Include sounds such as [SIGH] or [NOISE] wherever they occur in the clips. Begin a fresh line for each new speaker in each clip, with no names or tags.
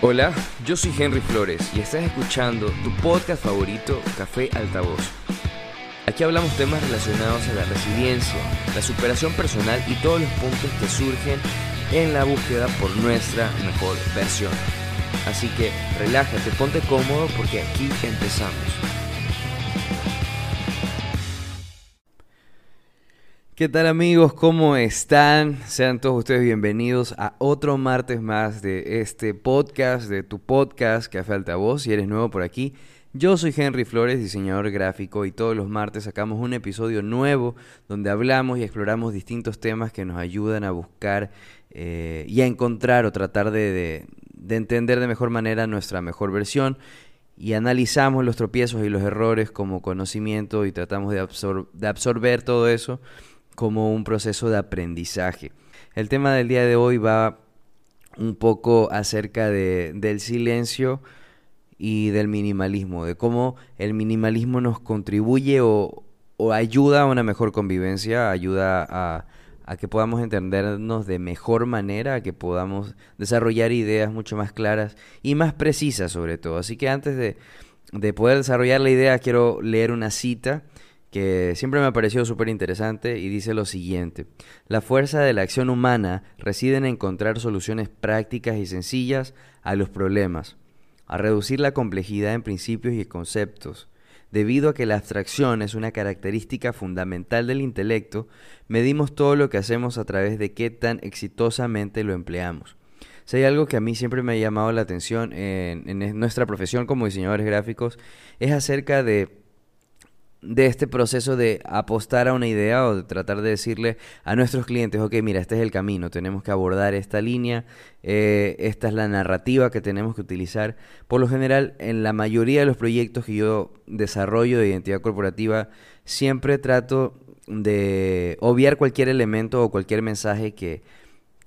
Hola, yo soy Henry Flores y estás escuchando tu podcast favorito, Café Altavoz. Aquí hablamos temas relacionados a la resiliencia, la superación personal y todos los puntos que surgen en la búsqueda por nuestra mejor versión. Así que relájate, ponte cómodo porque aquí empezamos. ¿Qué tal amigos? ¿Cómo están? Sean todos ustedes bienvenidos a otro martes más de este podcast, de tu podcast Café Altavoz. Si eres nuevo por aquí, yo soy Henry Flores, diseñador gráfico, y todos los martes sacamos un episodio nuevo donde hablamos y exploramos distintos temas que nos ayudan a buscar eh, y a encontrar o tratar de, de entender de mejor manera nuestra mejor versión y analizamos los tropiezos y los errores como conocimiento y tratamos de absorber todo eso como un proceso de aprendizaje. El tema del día de hoy va un poco acerca de, del silencio y del minimalismo, de cómo el minimalismo nos contribuye o, ayuda a una mejor convivencia, ayuda a, a, que podamos entendernos de mejor manera, a que podamos desarrollar ideas mucho más claras y más precisas sobre todo. Así que antes de, de poder desarrollar la idea, quiero leer una cita que siempre me ha parecido súper interesante y dice lo siguiente. La fuerza de la acción humana reside en encontrar soluciones prácticas y sencillas a los problemas, a reducir la complejidad en principios y conceptos. Debido a que la abstracción es una característica fundamental del intelecto, medimos todo lo que hacemos a través de qué tan exitosamente lo empleamos. Si hay algo que a mí siempre me ha llamado la atención en, en nuestra profesión como diseñadores gráficos, es acerca de de este proceso de apostar a una idea o de tratar de decirle a nuestros clientes, ok, mira, este es el camino, tenemos que abordar esta línea, eh, esta es la narrativa que tenemos que utilizar. Por lo general, en la mayoría de los proyectos que yo desarrollo de identidad corporativa, siempre trato de obviar cualquier elemento o cualquier mensaje que,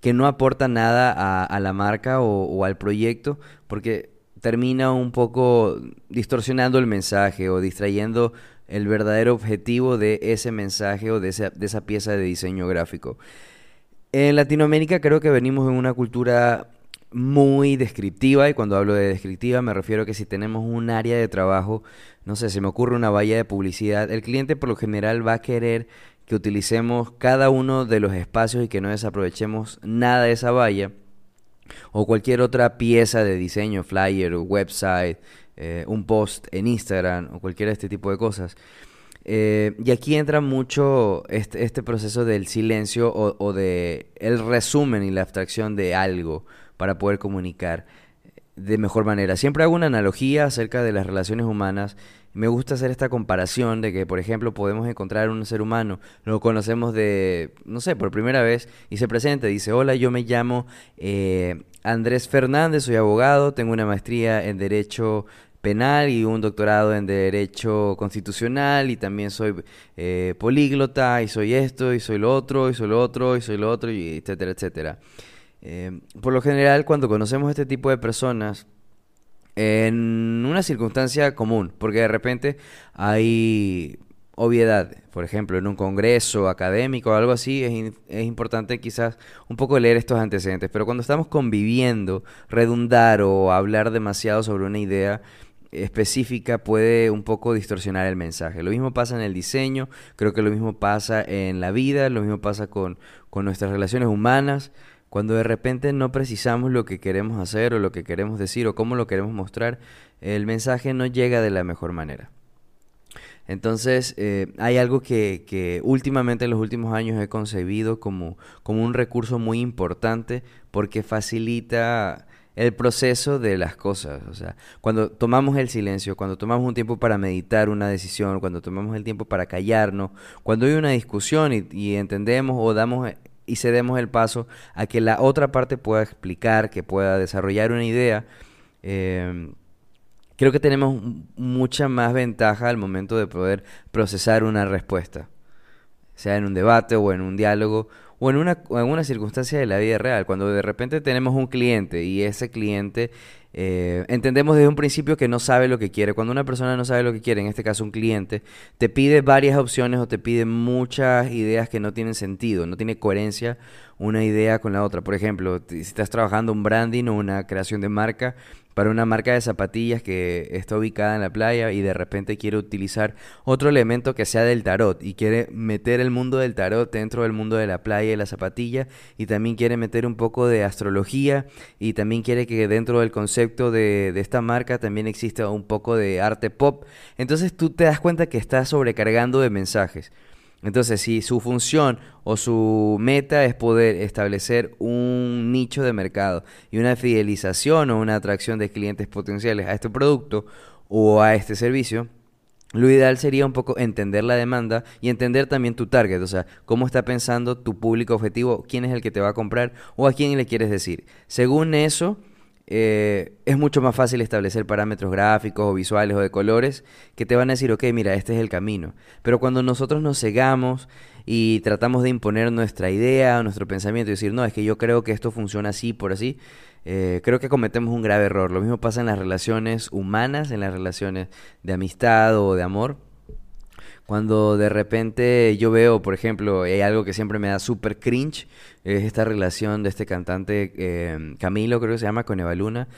que no aporta nada a, la marca o al proyecto, porque termina un poco distorsionando el mensaje o distrayendo el verdadero objetivo de ese mensaje o de esa, pieza de diseño gráfico. En Latinoamérica creo que venimos en una cultura muy descriptiva y cuando hablo de descriptiva me refiero a que si tenemos un área de trabajo, no sé, se me ocurre una valla de publicidad, el cliente por lo general va a querer que utilicemos cada uno de los espacios y que no desaprovechemos nada de esa valla o cualquier otra pieza de diseño, flyer, website, eh, un post en Instagram o cualquiera de este tipo de cosas. Eh, y aquí entra mucho este, este proceso del silencio o, o, de el resumen y la abstracción de algo para poder comunicar de mejor manera. Siempre hago una analogía acerca de las relaciones humanas. Me gusta hacer esta comparación de que, por ejemplo, podemos encontrar un ser humano, lo conocemos de, no sé, por primera vez y se presenta, dice, hola, yo me llamo eh, Andrés Fernández, soy abogado, tengo una maestría en Derecho penal y un doctorado en derecho constitucional y también soy eh, políglota y soy esto y soy lo otro y soy lo otro y soy lo otro y etcétera, etcétera. Eh, por lo general cuando conocemos este tipo de personas en una circunstancia común, porque de repente hay obviedad, por ejemplo, en un congreso académico o algo así, es, es, importante quizás un poco leer estos antecedentes, pero cuando estamos conviviendo, redundar o hablar demasiado sobre una idea específica puede un poco distorsionar el mensaje. Lo mismo pasa en el diseño, creo que lo mismo pasa en la vida, lo mismo pasa con, con nuestras relaciones humanas. Cuando de repente no precisamos lo que queremos hacer o lo que queremos decir o cómo lo queremos mostrar, el mensaje no llega de la mejor manera. Entonces, eh, hay algo que, que, últimamente en los últimos años he concebido como, como un recurso muy importante porque facilita el proceso de las cosas. O sea, cuando tomamos el silencio, cuando tomamos un tiempo para meditar una decisión, cuando tomamos el tiempo para callarnos, cuando hay una discusión y, entendemos o damos y cedemos el paso a que la otra parte pueda explicar, que pueda desarrollar una idea, em, creo que tenemos mucha más ventaja al momento de poder procesar una respuesta, sea en un debate o en un diálogo o en una, en una circunstancia de la vida real, cuando de repente tenemos un cliente y ese cliente eh, entendemos desde un principio que no sabe lo que quiere. Cuando una persona no sabe lo que quiere, en este caso un cliente, te pide varias opciones o te pide muchas ideas que no tienen sentido, no tiene coherencia una idea con la otra. Por ejemplo, si estás trabajando un branding o una creación de marca para una marca de zapatillas que está ubicada en la playa y de repente quiere utilizar otro elemento que sea del tarot y quiere meter el mundo del tarot dentro del mundo de la playa y la zapatilla y también quiere meter un poco de astrología y también quiere que dentro del concepto de, de esta marca también exista un poco de arte pop. Entonces tú te das cuenta que estás sobrecargando de mensajes. Entonces, si su función o su meta es poder establecer un nicho de mercado y una fidelización o una atracción de clientes potenciales a este producto o a este servicio, lo ideal sería un poco entender la demanda y entender también tu target, o sea, cómo está pensando tu público objetivo, quién es el que te va a comprar o a quién le quieres decir. Según eso, eh, es mucho más fácil establecer parámetros gráficos o visuales o de colores que te van a decir, ok, mira, este es el camino. Pero cuando nosotros nos cegamos y tratamos de imponer nuestra idea, nuestro pensamiento y decir, no, es que yo creo que esto funciona así, por así, eh, creo que cometemos un grave error. Lo mismo pasa en las relaciones humanas, en las relaciones de amistad o de amor. Cuando de repente yo veo, por ejemplo, hay algo que siempre me da súper cringe, es esta relación de este cantante eh, Camilo, creo que se llama, con Eva Luna.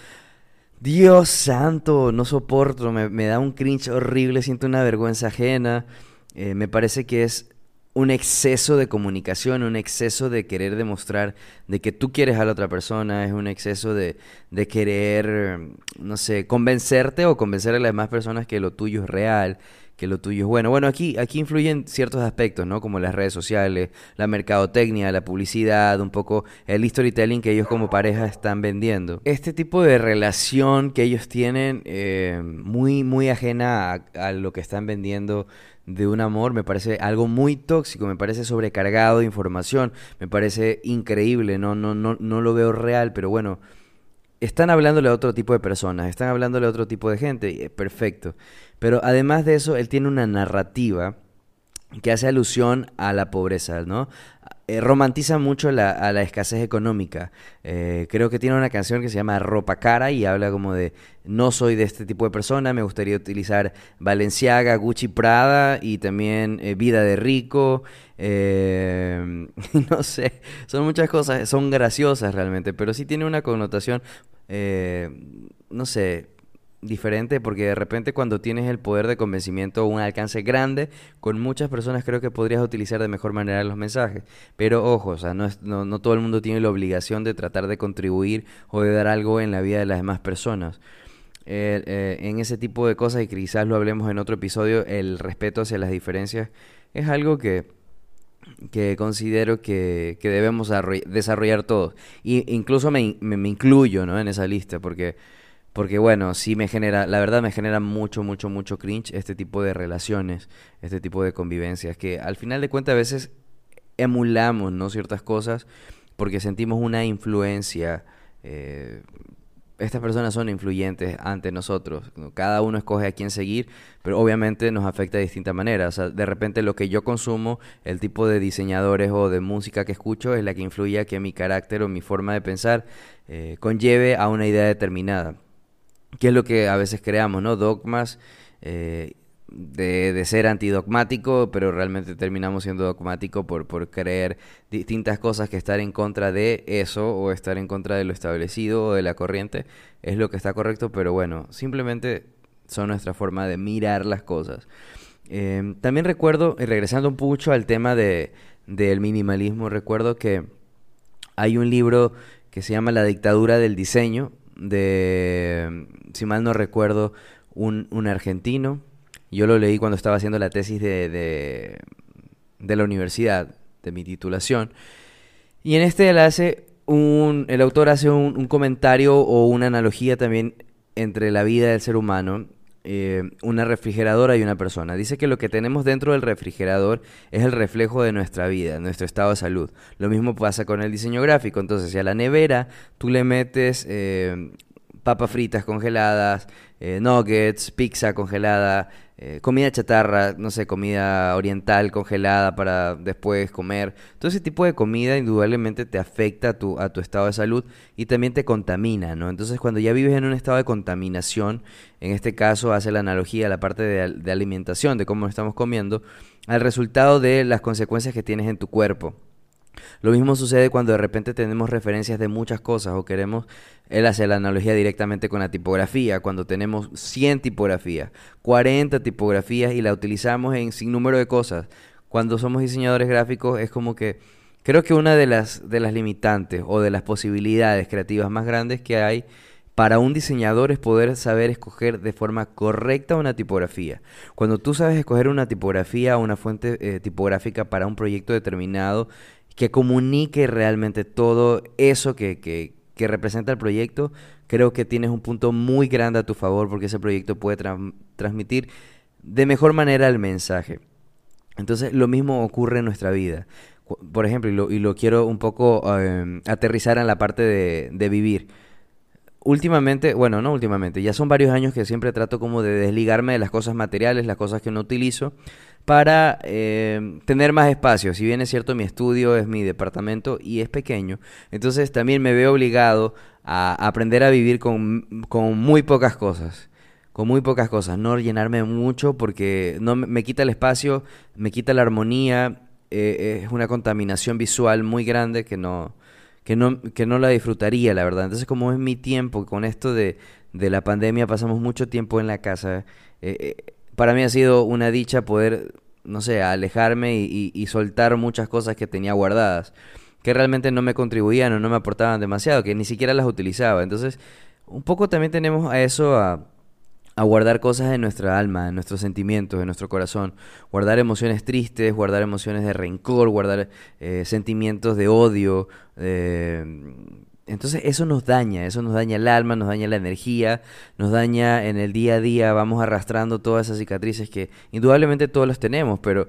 Dios santo, no soporto, me, da un cringe horrible, siento una vergüenza ajena. Eh, me parece que es un exceso de comunicación, un exceso de querer demostrar de que tú quieres a la otra persona, es un exceso de, de querer, no sé, convencerte o convencer a las demás personas que lo tuyo es real, que lo tuyo es bueno. Bueno, aquí, aquí influyen ciertos aspectos, ¿no? Como las redes sociales, la mercadotecnia, la publicidad, un poco el storytelling que ellos como pareja están vendiendo. Este tipo de relación que ellos tienen, eh, muy, muy ajena a, a lo que están vendiendo de un amor me parece algo muy tóxico, me parece sobrecargado de información, me parece increíble, no, no, no, no lo veo real, pero bueno, están hablándole a otro tipo de personas, están hablándole a otro tipo de gente, es perfecto. Pero además de eso, él tiene una narrativa que hace alusión a la pobreza, ¿no? Eh, romantiza mucho la, a la escasez económica. Eh, creo que tiene una canción que se llama Ropa Cara y habla como de no soy de este tipo de persona, me gustaría utilizar Valenciaga, Gucci, Prada y también eh, Vida de Rico. [LAUGHS] no sé, son muchas cosas, son graciosas realmente, pero sí tiene una connotación, no sé, diferente porque de repente cuando tienes el poder de convencimiento o un alcance grande, con muchas personas creo que podrías utilizar de mejor manera los mensajes. Pero ojo, o sea, no, no, todo el mundo tiene la obligación de tratar de contribuir o de dar algo en la vida de las demás personas. Eh, en ese tipo de cosas, y quizás lo hablemos en otro episodio, el respeto hacia las diferencias es algo que, que considero que, que debemos desarrollar todos. Y incluso me, me, me incluyo ¿no? en esa lista, porque porque bueno, sí me genera, la verdad me genera mucho, mucho, mucho cringe este tipo de relaciones, este tipo de convivencias, que al final de cuentas a veces emulamos, ¿no? Ciertas cosas porque sentimos una influencia. Eh, estas personas son influyentes ante nosotros. Cada uno escoge a quién seguir, pero obviamente nos afecta de distinta manera. O sea, de repente lo que yo consumo, el tipo de diseñadores o de música que escucho, es la que influye a que mi carácter o mi forma de pensar eh, conlleve a una idea determinada que es lo que a veces creamos, ¿no? Dogmas eh, de, de, ser antidogmático, pero realmente terminamos siendo dogmático por, por creer distintas cosas que estar en contra de eso o estar en contra de lo establecido o de la corriente es lo que está correcto, pero bueno, simplemente son nuestra forma de mirar las cosas. Em, también recuerdo, y regresando un mucho al tema de, del minimalismo, recuerdo que hay un libro que se llama La dictadura del diseño, de, si mal no recuerdo, un, un argentino. Yo lo leí cuando estaba haciendo la tesis de, de, de la universidad, de mi titulación. Y en este él hace un, el autor hace un, un, comentario o una analogía también entre la vida del ser humano eh, una refrigeradora y una persona. Dice que lo que tenemos dentro del refrigerador es el reflejo de nuestra vida, nuestro estado de salud. Lo mismo pasa con el diseño gráfico. Entonces, si a la nevera tú le metes eh, papas fritas congeladas, eh, nuggets, pizza congelada, eh, comida chatarra, no sé, comida oriental congelada para después comer. Todo ese tipo de comida indudablemente te afecta a tu, a tu estado de salud y también te contamina, ¿no? Entonces cuando ya vives en un estado de contaminación, en este caso hace la analogía a la parte de, de alimentación, de cómo estamos comiendo, al resultado de las consecuencias que tienes en tu cuerpo. Lo mismo sucede cuando de repente tenemos referencias de muchas cosas o queremos, él hace la analogía directamente con la tipografía, cuando tenemos 100 tipografías, 40 tipografías y la utilizamos en sin número de cosas. Cuando somos diseñadores gráficos es como que creo que una de las, de las limitantes o de las posibilidades creativas más grandes que hay para un diseñador es poder saber escoger de forma correcta una tipografía. Cuando tú sabes escoger una tipografía o una fuente eh, tipográfica para un proyecto determinado que comunique realmente todo eso que, que, representa el proyecto, creo que tienes un punto muy grande a tu favor porque ese proyecto puede transmitir de mejor manera el mensaje. Entonces lo mismo ocurre en nuestra vida. Por ejemplo, y lo, y lo quiero un poco em, aterrizar en la parte de vivir últimamente, bueno, no últimamente, ya son varios años que siempre trato como de desligarme de las cosas materiales, las cosas que no utilizo, para eh, tener más espacio. Si bien es cierto, mi estudio es mi departamento y es pequeño, entonces también me veo obligado a aprender a vivir con, muy pocas cosas. Con muy pocas cosas, no llenarme mucho porque no me quita el espacio, me quita la armonía, eh, es una contaminación visual muy grande que no, que no, que no la disfrutaría, la verdad. Entonces, como es mi tiempo, con esto de, de la pandemia pasamos mucho tiempo en la casa, eh, eh, para mí ha sido una dicha poder, no sé, alejarme y, y, soltar muchas cosas que tenía guardadas, que realmente no me contribuían o no me aportaban demasiado, que ni siquiera las utilizaba. Entonces, un poco también tenemos a eso a a guardar cosas en nuestra alma, en nuestros sentimientos, en nuestro corazón. Guardar emociones tristes, guardar emociones de rencor, guardar eh, sentimientos de odio. entonces eso nos daña, eso nos daña el alma, nos daña la energía, nos daña en el día a día, vamos arrastrando todas esas cicatrices que indudablemente todos las tenemos, pero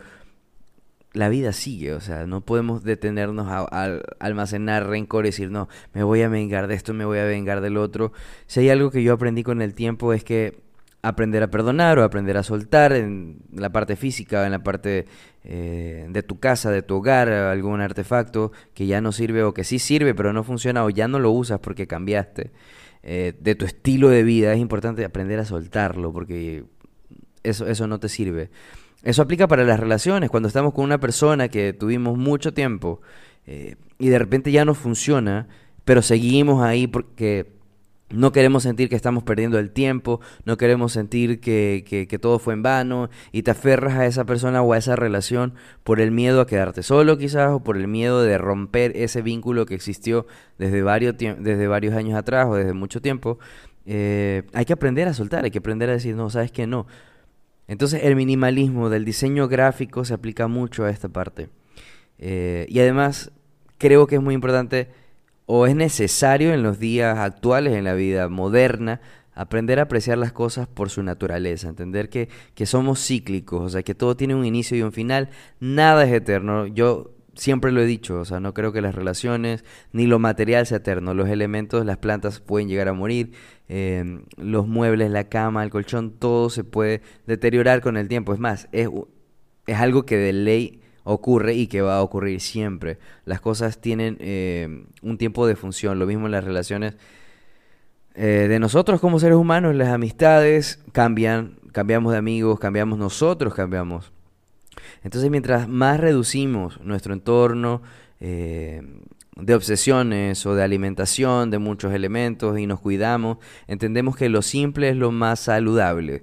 la vida sigue, o sea, no podemos detenernos a, a, almacenar rencor y decir, no, me voy a vengar de esto, me voy a vengar del otro. Si hay algo que yo aprendí con el tiempo es que aprender a perdonar o aprender a soltar en la parte física, en la parte eh, de tu casa, de tu hogar, algún artefacto que ya no sirve o que sí sirve pero no funciona o ya no lo usas porque cambiaste, eh, de tu estilo de vida, es importante aprender a soltarlo porque eso, eso no te sirve. Eso aplica para las relaciones, cuando estamos con una persona que tuvimos mucho tiempo eh, y de repente ya no funciona, pero seguimos ahí porque no queremos sentir que estamos perdiendo el tiempo, no queremos sentir que, que, todo fue en vano y te aferras a esa persona o a esa relación por el miedo a quedarte solo quizás o por el miedo de romper ese vínculo que existió desde varios, desde varios años atrás o desde mucho tiempo. Eh, hay que aprender a soltar, hay que aprender a decir, no, sabes que no. Entonces el minimalismo del diseño gráfico se aplica mucho a esta parte. Eh, y además creo que es muy importante o es necesario en los días actuales, en la vida moderna, aprender a apreciar las cosas por su naturaleza, entender que, que, somos cíclicos, o sea, que todo tiene un inicio y un final, nada es eterno. Yo siempre lo he dicho, o sea, no creo que las relaciones ni lo material sea eterno, los elementos, las plantas pueden llegar a morir, em, los muebles, la cama, el colchón, todo se puede deteriorar con el tiempo. Es más, es, es algo que de ley ocurre y que va a ocurrir siempre. Las cosas tienen eh, un tiempo de función, lo mismo en las relaciones eh, de nosotros como seres humanos, las amistades cambian, cambiamos de amigos, cambiamos nosotros, cambiamos. Entonces mientras más reducimos nuestro entorno eh, de obsesiones o de alimentación de muchos elementos y nos cuidamos, entendemos que lo simple es lo más saludable.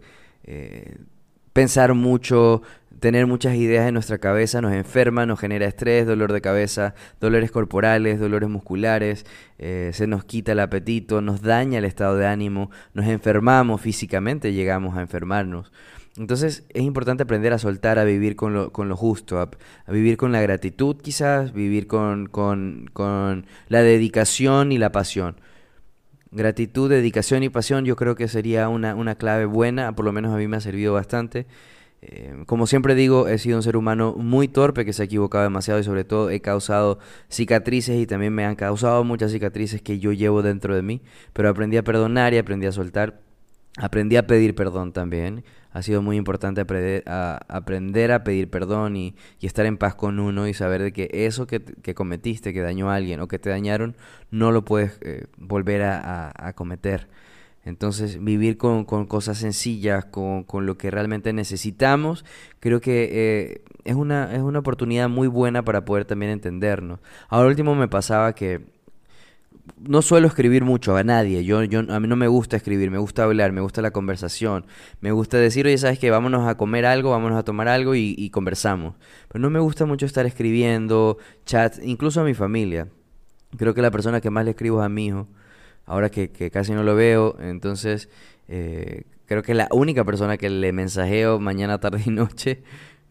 Pensar mucho, tener muchas ideas en nuestra cabeza nos enferma, nos genera estrés, dolor de cabeza, dolores corporales, dolores musculares, eh, se nos quita el apetito, nos daña el estado de ánimo, nos enfermamos físicamente, llegamos a enfermarnos. Entonces es importante aprender a soltar, a vivir con lo, con lo justo, a, vivir con la gratitud quizás, vivir con, con, con la dedicación y la pasión. Gratitud, dedicación y pasión yo creo que sería una, una clave buena, por lo menos a mí me ha servido bastante. Eh, como siempre digo, he sido un ser humano muy torpe que se ha equivocado demasiado y sobre todo he causado cicatrices y también me han causado muchas cicatrices que yo llevo dentro de mí, pero aprendí a perdonar y aprendí a soltar, aprendí a pedir perdón también. Ha sido muy importante aprender a, aprender a pedir perdón y, estar en paz con uno y saber de que eso que, cometiste, que dañó a alguien o que te dañaron, no lo puedes eh, volver a, a cometer. Entonces, vivir con, cosas sencillas, con, lo que realmente necesitamos, creo que eh, es, una, es una oportunidad muy buena para poder también entendernos. Ahora último me pasaba que no suelo escribir mucho a nadie. Yo, yo, a mí no me gusta escribir, me gusta hablar, me gusta la conversación. Me gusta decir, oye, ¿sabes qué? Vámonos a comer algo, vámonos a tomar algo y, conversamos. Pero no me gusta mucho estar escribiendo, chats, incluso a mi familia. Creo que la persona que más le escribo es a mi hijo ahora que, casi no lo veo, entonces eh, creo que es la única persona que le mensajeo mañana, tarde y noche,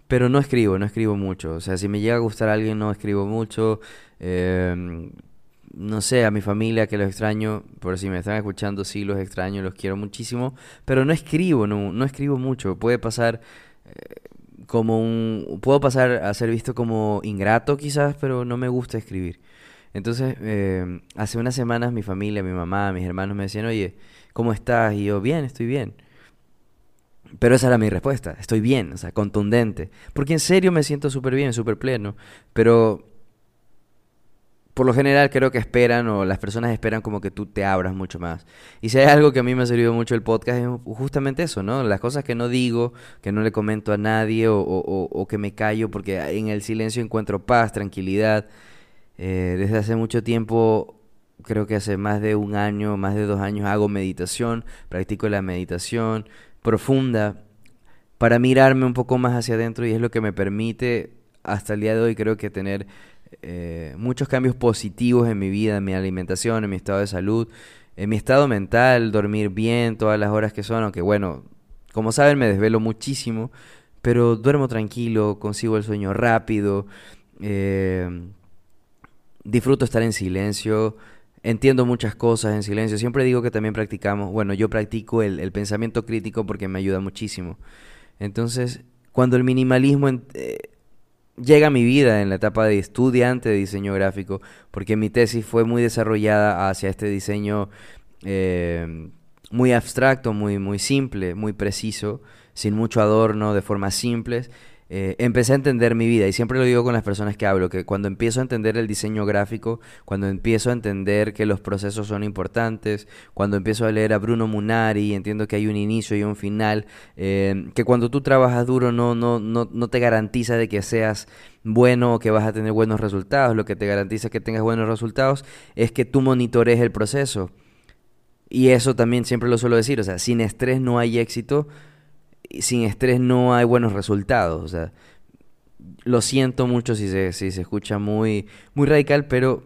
pero no escribo, no escribo mucho, o sea, si me llega a gustar a alguien no escribo mucho, em, no sé, a mi familia que los extraño, por si me están escuchando, sí los extraño, los quiero muchísimo, pero no escribo, no, no escribo mucho, puede pasar... Eh, como un... Puedo pasar a ser visto como ingrato quizás, pero no me gusta escribir. Entonces, eh, hace unas semanas mi familia, mi mamá, mis hermanos me decían, oye, ¿cómo estás? Y yo, bien, estoy bien. Pero esa era mi respuesta, estoy bien, o sea, contundente. Porque en serio me siento súper bien, súper pleno. Pero por lo general creo que esperan o las personas esperan como que tú te abras mucho más. Y si hay algo que a mí me ha servido mucho el podcast es justamente eso, ¿no? Las cosas que no digo, que no le comento a nadie o, o que me callo porque en el silencio encuentro paz, tranquilidad. Eh, desde hace mucho tiempo, creo que hace más de un año, más de dos años, hago meditación, practico la meditación profunda para mirarme un poco más hacia adentro y es lo que me permite hasta el día de hoy creo que tener eh, muchos cambios positivos en mi vida, en mi alimentación, en mi estado de salud, en mi estado mental, dormir bien todas las horas que son, aunque bueno, como saben me desvelo muchísimo, pero duermo tranquilo, consigo el sueño rápido, eh, disfruto estar en silencio, entiendo muchas cosas en silencio. Siempre digo que también practicamos, bueno, yo practico el, pensamiento crítico porque me ayuda muchísimo. Entonces, cuando el minimalismo eh, llega a mi vida en la etapa de estudiante de diseño gráfico, porque mi tesis fue muy desarrollada hacia este diseño eh, muy abstracto, muy, muy simple, muy preciso, sin mucho adorno, de formas simples. Eh, empecé a entender mi vida y siempre lo digo con las personas que hablo, que cuando empiezo a entender el diseño gráfico, cuando empiezo a entender que los procesos son importantes, cuando empiezo a leer a Bruno Munari, entiendo que hay un inicio y un final, eh, que cuando tú trabajas duro no, no, no, no te garantiza de que seas bueno o que vas a tener buenos resultados, lo que te garantiza que tengas buenos resultados es que tú monitores el proceso. Y eso también siempre lo suelo decir, o sea, sin estrés no hay éxito, sin estrés no hay buenos resultados. O sea, lo siento mucho si se, si se escucha muy, muy radical, pero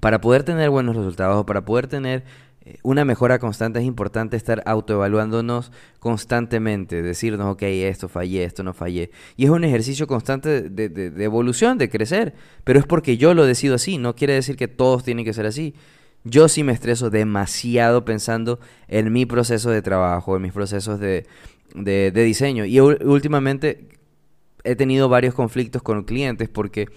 para poder tener buenos resultados o para poder tener eh, una mejora constante es importante estar autoevaluándonos constantemente, decirnos, ok, esto fallé, esto no fallé. Y es un ejercicio constante de, de, evolución, de crecer, pero es porque yo lo decido así, no quiere decir que todos tienen que ser así. Yo sí me estreso demasiado pensando en mi proceso de trabajo, en mis procesos de, de, diseño. Y últimamente he tenido varios conflictos con clientes porque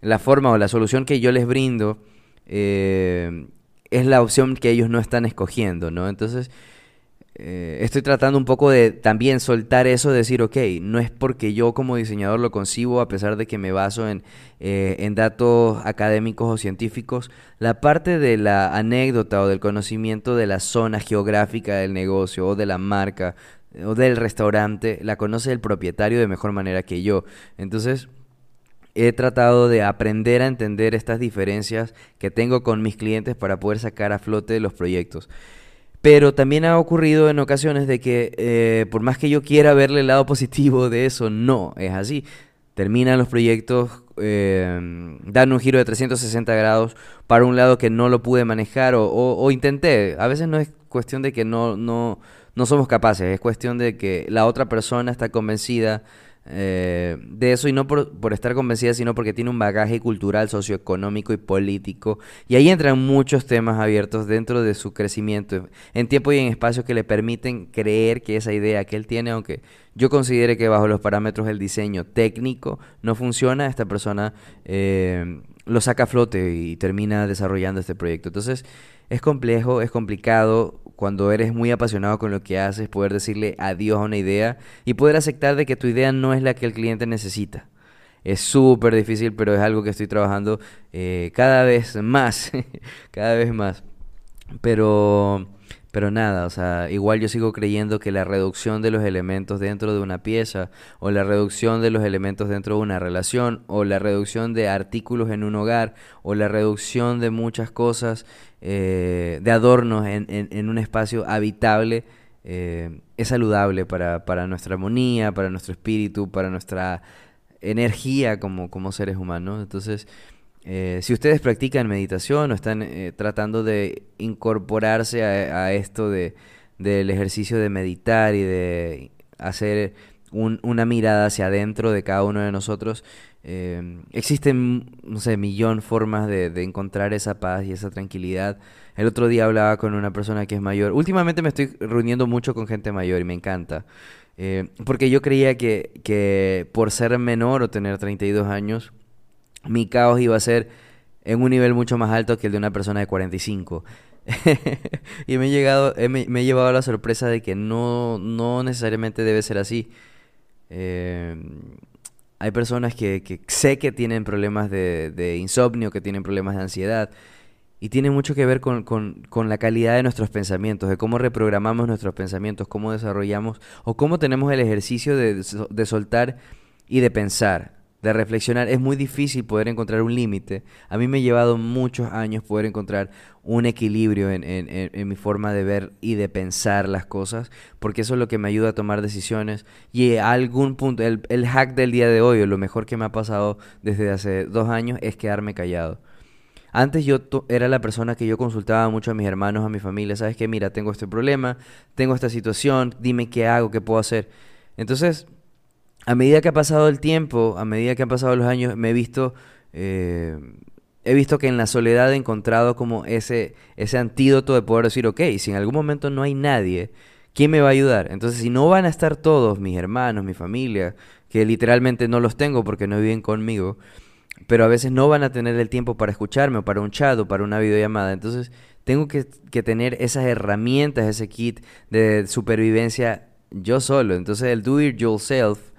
la forma o la solución que yo les brindo eh, es la opción que ellos no están escogiendo, ¿no? Entonces, eh, estoy tratando un poco de también soltar eso, de decir, ok, no es porque yo como diseñador lo concibo, a pesar de que me baso en, eh, en datos académicos o científicos, la parte de la anécdota o del conocimiento de la zona geográfica del negocio o de la marca o del restaurante la conoce el propietario de mejor manera que yo. Entonces, he tratado de aprender a entender estas diferencias que tengo con mis clientes para poder sacar a flote los proyectos. Pero también ha ocurrido en ocasiones de que eh, por más que yo quiera verle el lado [LAUGHS] positivo de eso, no es así. Terminan los proyectos, eh, dan un giro de 360 grados para un lado que no lo pude manejar o, o intenté. A veces no es cuestión de que no, no, no somos capaces, es cuestión de que la otra persona está convencida eh, de eso y no por, por, estar convencida, sino porque tiene un bagaje cultural, socioeconómico y político. Y ahí entran muchos temas abiertos dentro de su crecimiento, en tiempo y en espacio que le permiten creer que esa idea que él tiene, aunque yo considere que bajo los parámetros del diseño técnico no funciona, esta persona eh, lo saca a flote y termina desarrollando este proyecto. Entonces es complejo, es complicado cuando eres muy apasionado con lo que haces, poder decirle adiós a una idea y poder aceptar de que tu idea no es la que el cliente necesita. Es súper difícil, pero es algo que estoy trabajando eh, cada vez más, [LAUGHS] cada vez más. Pero, Pero nada, o sea, igual yo sigo creyendo que la reducción de los elementos dentro de una pieza, o la reducción de los elementos dentro de una relación, o la reducción de artículos en un hogar, o la reducción de muchas cosas, eh, de adornos en, en, un espacio habitable, eh, es saludable para, para nuestra armonía, para nuestro espíritu, para nuestra energía como, como seres humanos. Entonces, eh, si ustedes practican meditación o están eh, tratando de incorporarse a, esto de, del ejercicio de meditar y de hacer una mirada hacia adentro de cada uno de nosotros, eh, existen, no sé, millón formas de, encontrar esa paz y esa tranquilidad. El otro día hablaba con una persona que es mayor. Últimamente me estoy reuniendo mucho con gente mayor y me encanta. porque yo creía que, que por ser menor o tener 32 años, mi caos iba a ser en un nivel mucho más alto que el de una persona de 45. [LAUGHS] y me he, llegado, me, he llevado a la sorpresa de que no, no necesariamente debe ser así. Eh, hay personas que, que, sé que tienen problemas de, de, insomnio, que tienen problemas de ansiedad. Y tiene mucho que ver con, con, con, la calidad de nuestros pensamientos, de cómo reprogramamos nuestros pensamientos, cómo desarrollamos o cómo tenemos el ejercicio de, de soltar y de pensar de reflexionar, es muy difícil poder encontrar un límite. A mí me ha llevado muchos años poder encontrar un equilibrio en, mi forma de ver y de pensar las cosas, porque eso es lo que me ayuda a tomar decisiones. Y a algún punto, el, el hack del día de hoy, o lo mejor que me ha pasado desde hace dos años, es quedarme callado. Antes yo era la persona que yo consultaba mucho a mis hermanos, a mi familia, ¿sabes qué? Mira, tengo este problema, tengo esta situación, dime qué hago, qué puedo hacer. Entonces, a medida que ha pasado el tiempo, a medida que han pasado los años, me he visto, eh, he visto que en la soledad he encontrado como ese, ese antídoto de poder decir, ok, si en algún momento no hay nadie, ¿quién me va a ayudar? Entonces, si no van a estar todos, mis hermanos, mi familia, que literalmente no los tengo porque no viven conmigo, pero a veces no van a tener el tiempo para escucharme o para un chat o para una videollamada, entonces tengo que, que tener esas herramientas, ese kit de supervivencia yo solo. Entonces, el do it yourself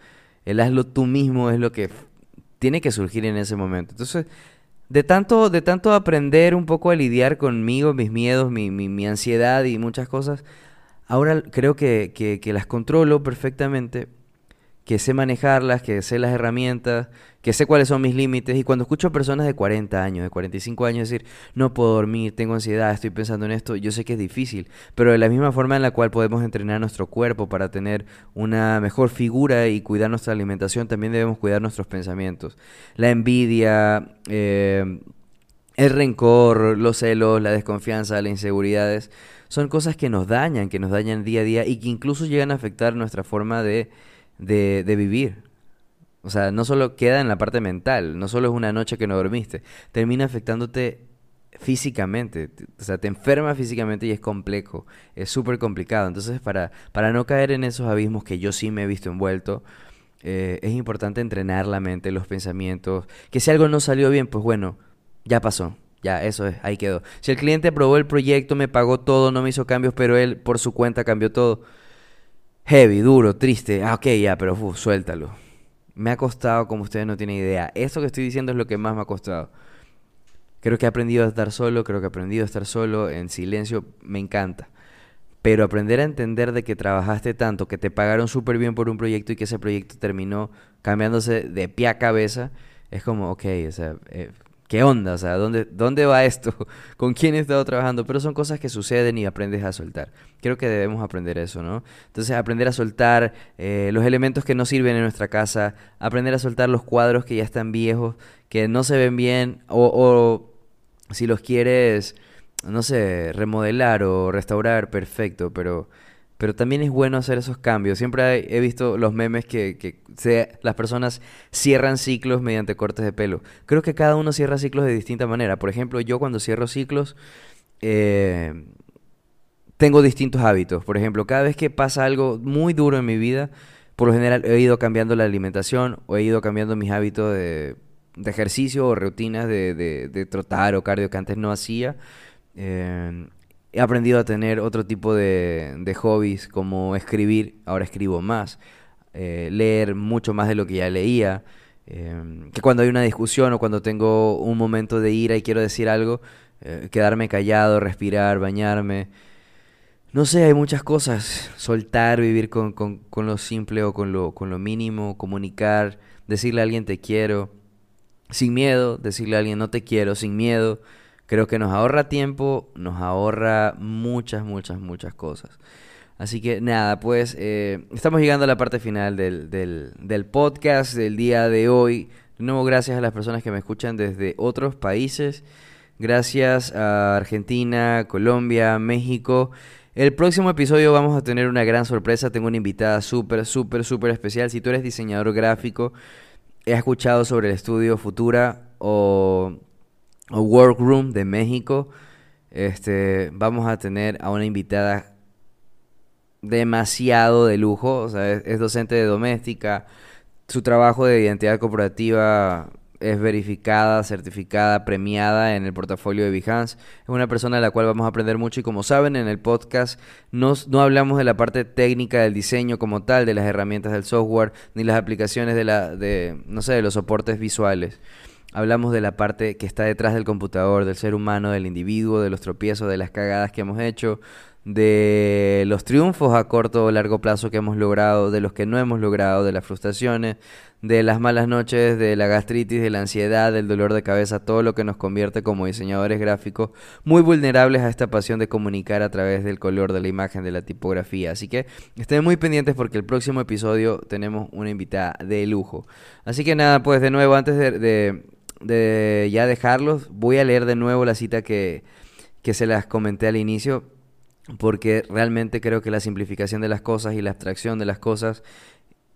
el hazlo tú mismo es lo que tiene que surgir en ese momento. Entonces, de tanto, de tanto aprender un poco a lidiar conmigo, mis miedos, mi, mi, ansiedad y muchas cosas, ahora creo que, que, que las controlo perfectamente que sé manejarlas, que sé las herramientas, que sé cuáles son mis límites. Y cuando escucho a personas de 40 años, de 45 años decir, no puedo dormir, tengo ansiedad, estoy pensando en esto, yo sé que es difícil, pero de la misma forma en la cual podemos entrenar nuestro cuerpo para tener una mejor figura y cuidar nuestra alimentación, también debemos cuidar nuestros pensamientos. La envidia, eh, el rencor, los celos, la desconfianza, las inseguridades, son cosas que nos dañan, que nos dañan día a día y que incluso llegan a afectar nuestra forma de de, de vivir. O sea, no solo queda en la parte mental, no solo es una noche que no dormiste, termina afectándote físicamente, o sea, te enferma físicamente y es complejo, es súper complicado. Entonces, para, para no caer en esos abismos que yo sí me he visto envuelto, eh, es importante entrenar la mente, los pensamientos, que si algo no salió bien, pues bueno, ya pasó, ya, eso es, ahí quedó. Si el cliente aprobó el proyecto, me pagó todo, no me hizo cambios, pero él por su cuenta cambió todo heavy, duro, triste. Ah, ok, ya, pero suéltalo. Me ha costado como ustedes no tienen idea. Esto que estoy diciendo es lo que más me ha costado. Creo que he aprendido a estar solo, creo que he aprendido a estar solo en silencio, me encanta. Pero aprender a entender de que trabajaste tanto, que te pagaron súper bien por un proyecto y que ese proyecto terminó cambiándose de pie a cabeza, es como, ok, o sea, eh, ¿qué onda? O sea, ¿dónde, ¿dónde va esto? [LAUGHS] ¿Con quién he estado trabajando? Pero son cosas que suceden y aprendes a soltar. Creo que debemos aprender eso, ¿no? Entonces, aprender a soltar eh, los elementos que no sirven en nuestra casa, aprender a soltar los cuadros que ya están viejos, que no se ven bien, o, o si los quieres, no sé, remodelar o restaurar, perfecto, pero pero también es bueno hacer esos cambios. Siempre he visto los memes que, que las personas cierran ciclos mediante cortes de pelo. Creo que cada uno cierra ciclos de distinta manera. Por ejemplo, yo cuando cierro ciclos eh, tengo distintos hábitos. Por ejemplo, cada vez que pasa algo muy duro en mi vida, por lo general he ido cambiando la alimentación o he ido cambiando mis hábitos de, ejercicio o rutinas de, de, trotar o cardio que antes no hacía. Eh, he aprendido a tener otro tipo de, de hobbies como escribir, ahora escribo más, eh, leer mucho más de lo que ya leía, em, que cuando hay una discusión o cuando tengo un momento de ira y quiero decir algo, eh, quedarme callado, respirar, bañarme, no sé, hay muchas cosas. Soltar, vivir con, lo simple o con lo, con lo mínimo, comunicar, decirle a alguien te quiero, sin miedo, decirle a alguien no te quiero, sin miedo. Creo que nos ahorra tiempo, nos ahorra muchas, muchas, muchas cosas. Así que nada, pues eh, estamos llegando a la parte final del, del, del podcast del día de hoy. De nuevo, gracias a las personas que me escuchan desde otros países. Gracias a Argentina, Colombia, México. El próximo episodio vamos a tener una gran sorpresa. Tengo una invitada súper, súper, súper especial. Si tú eres diseñador gráfico, he escuchado sobre el estudio Futura o, Workroom de México. Este, vamos a tener a una invitada demasiado de lujo. O sea, es docente de doméstica. Su trabajo de identidad corporativa es verificada, certificada, premiada en el portafolio de Behance. Es una persona de la cual vamos a aprender mucho y como saben en el podcast no, no hablamos de la parte técnica del diseño como tal, de las herramientas del software, ni las aplicaciones de, la, de no sé, de los soportes visuales. Hablamos de la parte que está detrás del computador, del ser humano, del individuo, de los tropiezos, de las cagadas que hemos hecho, de los triunfos a corto o largo plazo que hemos logrado, de los que no hemos logrado, de las frustraciones, de las malas noches, de la gastritis, de la ansiedad, del dolor de cabeza, todo lo que nos convierte como diseñadores gráficos muy vulnerables a esta pasión de comunicar a través del color, de la imagen, de la tipografía. Así que estén muy pendientes porque el próximo episodio tenemos una invitada de lujo. Así que nada, pues de nuevo, antes de, de, ya dejarlos, voy a leer de nuevo la cita que, que se las comenté al inicio porque realmente creo que la simplificación de las cosas y la abstracción de las cosas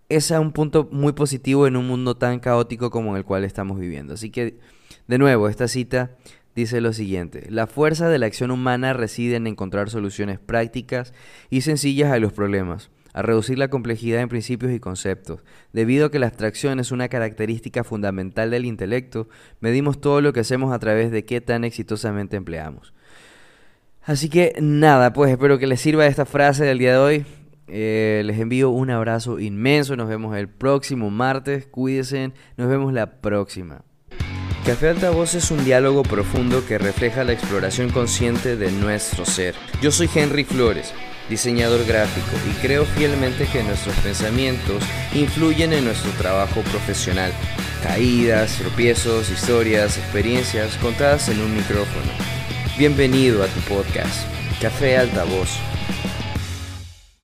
es un punto muy positivo en un mundo tan caótico como el cual estamos viviendo. Así que, de nuevo, esta cita dice lo siguiente, la fuerza de la acción humana reside en encontrar soluciones prácticas y sencillas a los problemas, a reducir la complejidad en principios y conceptos. Debido a que la abstracción es una característica fundamental del intelecto, medimos todo lo que hacemos a través de qué tan exitosamente empleamos. Así que nada, pues espero que les sirva esta frase del día de hoy. Eh, les envío un abrazo inmenso. Nos vemos el próximo martes. Cuídense. Nos vemos la próxima. Café Altavoz es un diálogo profundo que refleja la exploración consciente de nuestro ser. Yo soy Henry Flores, diseñador gráfico, y creo fielmente que nuestros pensamientos influyen en nuestro trabajo profesional. Caídas, tropiezos, historias, experiencias contadas en un micrófono. Bienvenido a tu podcast, Café Altavoz.